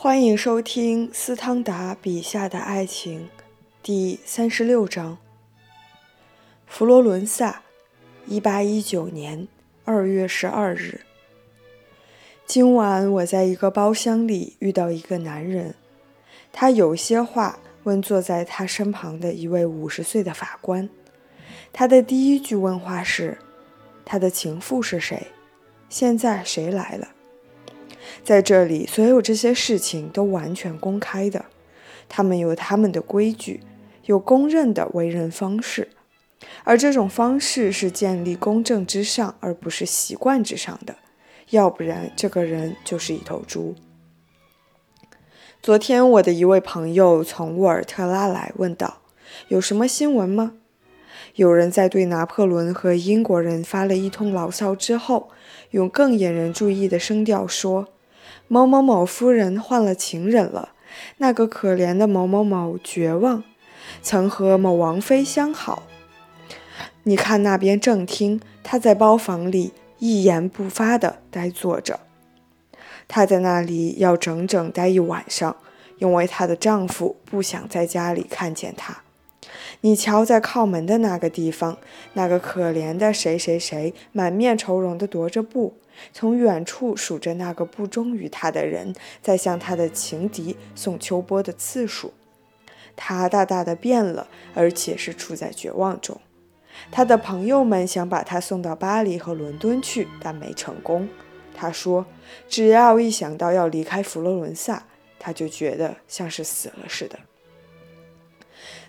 欢迎收听斯汤达笔下的爱情，第三十六章。佛罗伦萨，一八一九年二月十二日。今晚我在一个包厢里遇到一个男人，他有些话问坐在他身旁的一位五十岁的法官。他的第一句问话是：“他的情妇是谁？现在谁来了？”在这里，所有这些事情都完全公开的，他们有他们的规矩，有公认的为人方式，而这种方式是建立公正之上，而不是习惯之上的。要不然，这个人就是一头猪。昨天，我的一位朋友从沃尔特拉来，问道：“有什么新闻吗？”有人在对拿破仑和英国人发了一通牢骚之后，用更引人注意的声调说。某某某夫人换了情人了，那个可怜的某某某绝望，曾和某王妃相好。你看那边正厅，她在包房里一言不发地呆坐着，她在那里要整整待一晚上，因为她的丈夫不想在家里看见她。你瞧，在靠门的那个地方，那个可怜的谁谁谁满面愁容地踱着步。从远处数着那个不忠于他的人在向他的情敌送秋波的次数，他大大的变了，而且是处在绝望中。他的朋友们想把他送到巴黎和伦敦去，但没成功。他说：“只要一想到要离开佛罗伦萨，他就觉得像是死了似的。”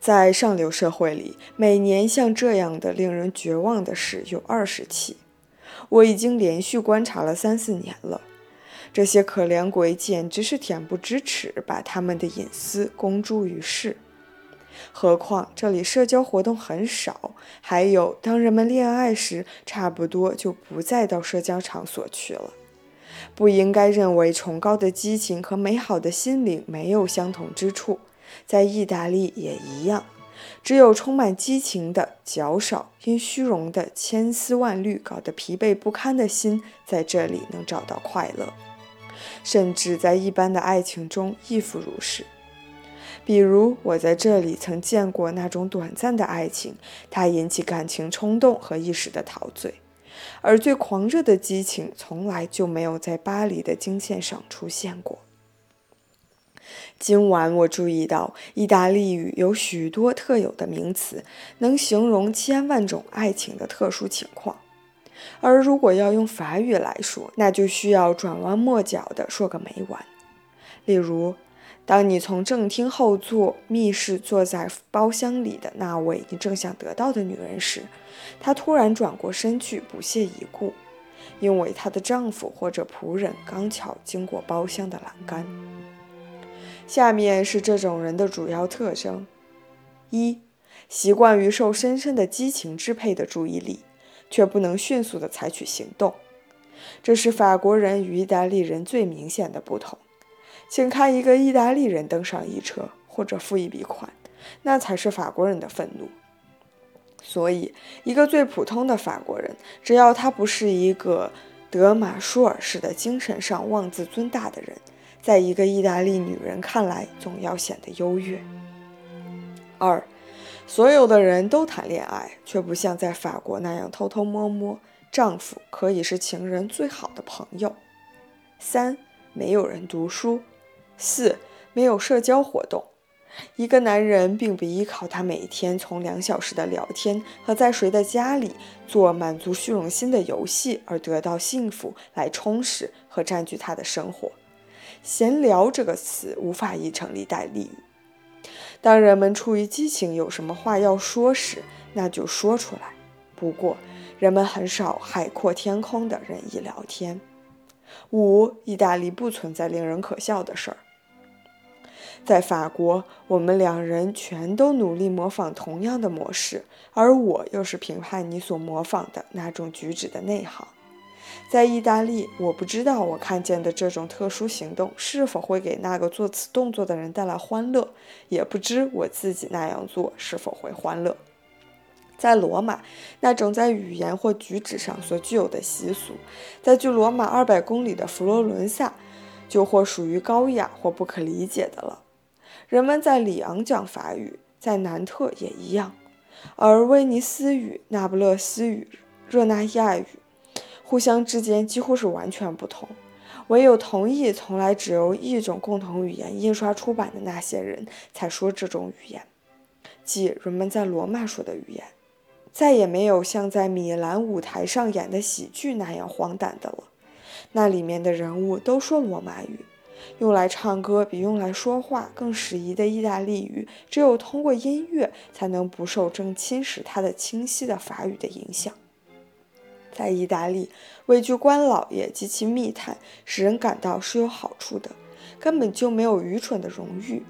在上流社会里，每年像这样的令人绝望的事有二十起。我已经连续观察了三四年了，这些可怜鬼简直是恬不知耻，把他们的隐私公诸于世。何况这里社交活动很少，还有当人们恋爱时，差不多就不再到社交场所去了。不应该认为崇高的激情和美好的心灵没有相同之处，在意大利也一样。只有充满激情的、较少因虚荣的千丝万缕搞得疲惫不堪的心，在这里能找到快乐，甚至在一般的爱情中亦复如是。比如，我在这里曾见过那种短暂的爱情，它引起感情冲动和一时的陶醉，而最狂热的激情从来就没有在巴黎的经线上出现过。今晚我注意到，意大利语有许多特有的名词，能形容千万种爱情的特殊情况。而如果要用法语来说，那就需要转弯抹角地说个没完。例如，当你从正厅后座密室坐在包厢里的那位你正想得到的女人时，她突然转过身去，不屑一顾，因为她的丈夫或者仆人刚巧经过包厢的栏杆。下面是这种人的主要特征：一、习惯于受深深的激情支配的注意力，却不能迅速地采取行动。这是法国人与意大利人最明显的不同。请看一个意大利人登上一车或者付一笔款，那才是法国人的愤怒。所以，一个最普通的法国人，只要他不是一个德马舒尔式的精神上妄自尊大的人。在一个意大利女人看来，总要显得优越。二，所有的人都谈恋爱，却不像在法国那样偷偷摸摸。丈夫可以是情人最好的朋友。三，没有人读书。四，没有社交活动。一个男人并不依靠他每天从两小时的聊天和在谁的家里做满足虚荣心的游戏而得到幸福来充实和占据他的生活。闲聊这个词无法译成立代例语。当人们出于激情有什么话要说时，那就说出来。不过，人们很少海阔天空的任意聊天。五，意大利不存在令人可笑的事儿。在法国，我们两人全都努力模仿同样的模式，而我又是评判你所模仿的那种举止的内行。在意大利，我不知道我看见的这种特殊行动是否会给那个做此动作的人带来欢乐，也不知我自己那样做是否会欢乐。在罗马，那种在语言或举止上所具有的习俗，在距罗马二百公里的佛罗伦萨，就或属于高雅或不可理解的了。人们在里昂讲法语，在南特也一样，而威尼斯语、那不勒斯语、热那亚语，互相之间几乎是完全不同。唯有同意从来只有一种共同语言印刷出版的那些人才说这种语言，即人们在罗马说的语言。再也没有像在米兰舞台上演的喜剧那样荒诞的了。那里面的人物都说罗马语，用来唱歌比用来说话更适宜的意大利语，只有通过音乐才能不受正侵蚀它的清晰的法语的影响。在意大利，位居官老爷及其密探，使人感到是有好处的，根本就没有愚蠢的荣誉。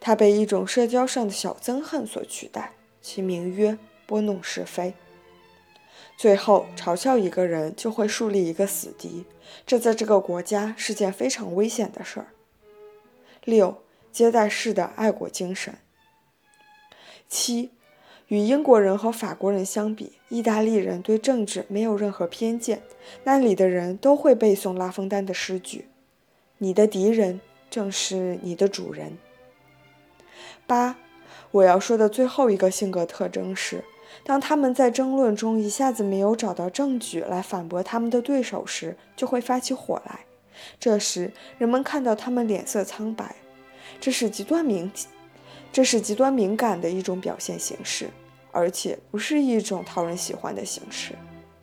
他被一种社交上的小憎恨所取代，其名曰拨弄是非。最后，嘲笑一个人就会树立一个死敌，这在这个国家是件非常危险的事儿。六、接待式的爱国精神。七。与英国人和法国人相比，意大利人对政治没有任何偏见。那里的人都会背诵拉封丹的诗句：“你的敌人正是你的主人。”八，我要说的最后一个性格特征是，当他们在争论中一下子没有找到证据来反驳他们的对手时，就会发起火来。这时，人们看到他们脸色苍白，这是极端明。这是极端敏感的一种表现形式，而且不是一种讨人喜欢的形式。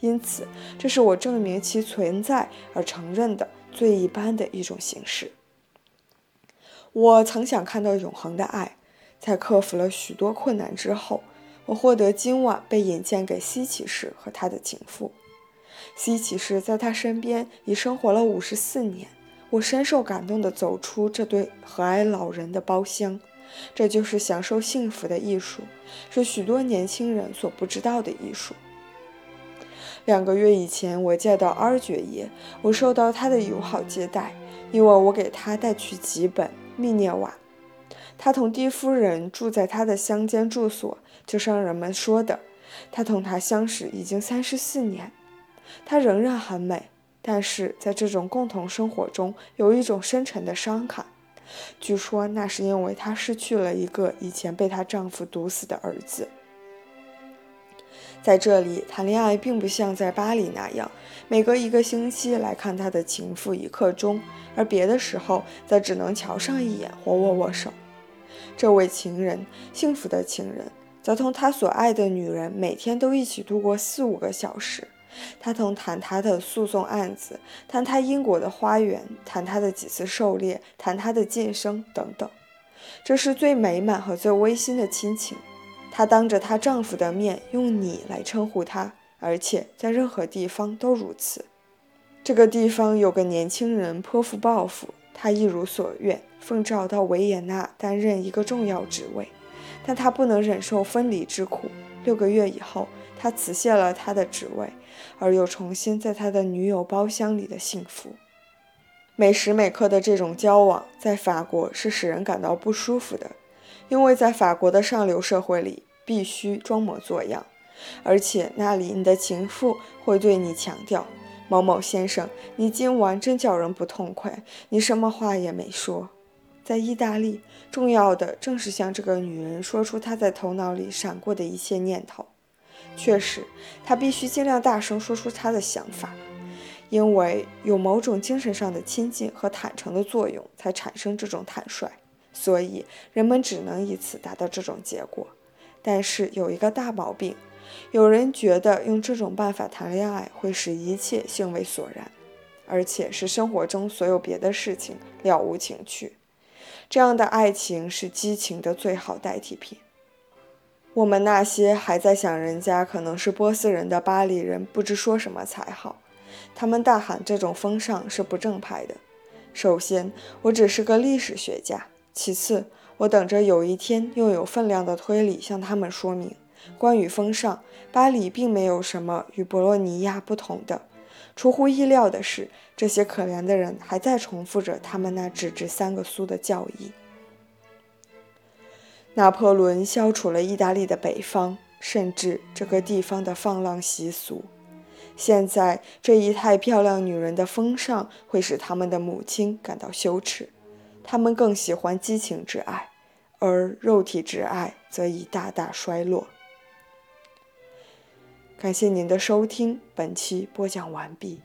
因此，这是我证明其存在而承认的最一般的一种形式。我曾想看到永恒的爱，在克服了许多困难之后，我获得今晚被引荐给西骑士和他的情妇。西骑士在他身边已生活了五十四年。我深受感动地走出这对和蔼老人的包厢。这就是享受幸福的艺术，是许多年轻人所不知道的艺术。两个月以前，我见到阿尔爵爷，我受到他的友好接待，因为我给他带去几本《密涅瓦》。他同蒂夫人住在他的乡间住所，就像人们说的，他同她相识已经三十四年。她仍然很美，但是在这种共同生活中，有一种深沉的伤感。据说那是因为她失去了一个以前被她丈夫毒死的儿子。在这里谈恋爱并不像在巴黎那样，每隔一个星期来看他的情妇一刻钟，而别的时候则只能瞧上一眼或握握手。这位情人，幸福的情人，则同他所爱的女人每天都一起度过四五个小时。他曾谈他的诉讼案子，谈他英国的花园，谈他的几次狩猎，谈他的晋升等等。这是最美满和最温馨的亲情。她当着她丈夫的面用“你”来称呼他，而且在任何地方都如此。这个地方有个年轻人颇负抱负，他一如所愿，奉召到维也纳担任一个重要职位，但他不能忍受分离之苦。六个月以后。他辞谢了他的职位，而又重新在他的女友包厢里的幸福。每时每刻的这种交往，在法国是使人感到不舒服的，因为在法国的上流社会里，必须装模作样，而且那里你的情妇会对你强调：“某某先生，你今晚真叫人不痛快，你什么话也没说。”在意大利，重要的正是向这个女人说出她在头脑里闪过的一切念头。确实，他必须尽量大声说出他的想法，因为有某种精神上的亲近和坦诚的作用，才产生这种坦率。所以人们只能以此达到这种结果。但是有一个大毛病，有人觉得用这种办法谈恋爱会使一切兴味索然，而且使生活中所有别的事情了无情趣。这样的爱情是激情的最好代替品。我们那些还在想人家可能是波斯人的巴黎人，不知说什么才好。他们大喊这种风尚是不正派的。首先，我只是个历史学家；其次，我等着有一天用有分量的推理向他们说明，关于风尚，巴黎并没有什么与博洛尼亚不同的。出乎意料的是，这些可怜的人还在重复着他们那只值三个苏的教义。拿破仑消除了意大利的北方，甚至这个地方的放浪习俗。现在这一太漂亮女人的风尚会使他们的母亲感到羞耻，他们更喜欢激情之爱，而肉体之爱则已大大衰落。感谢您的收听，本期播讲完毕。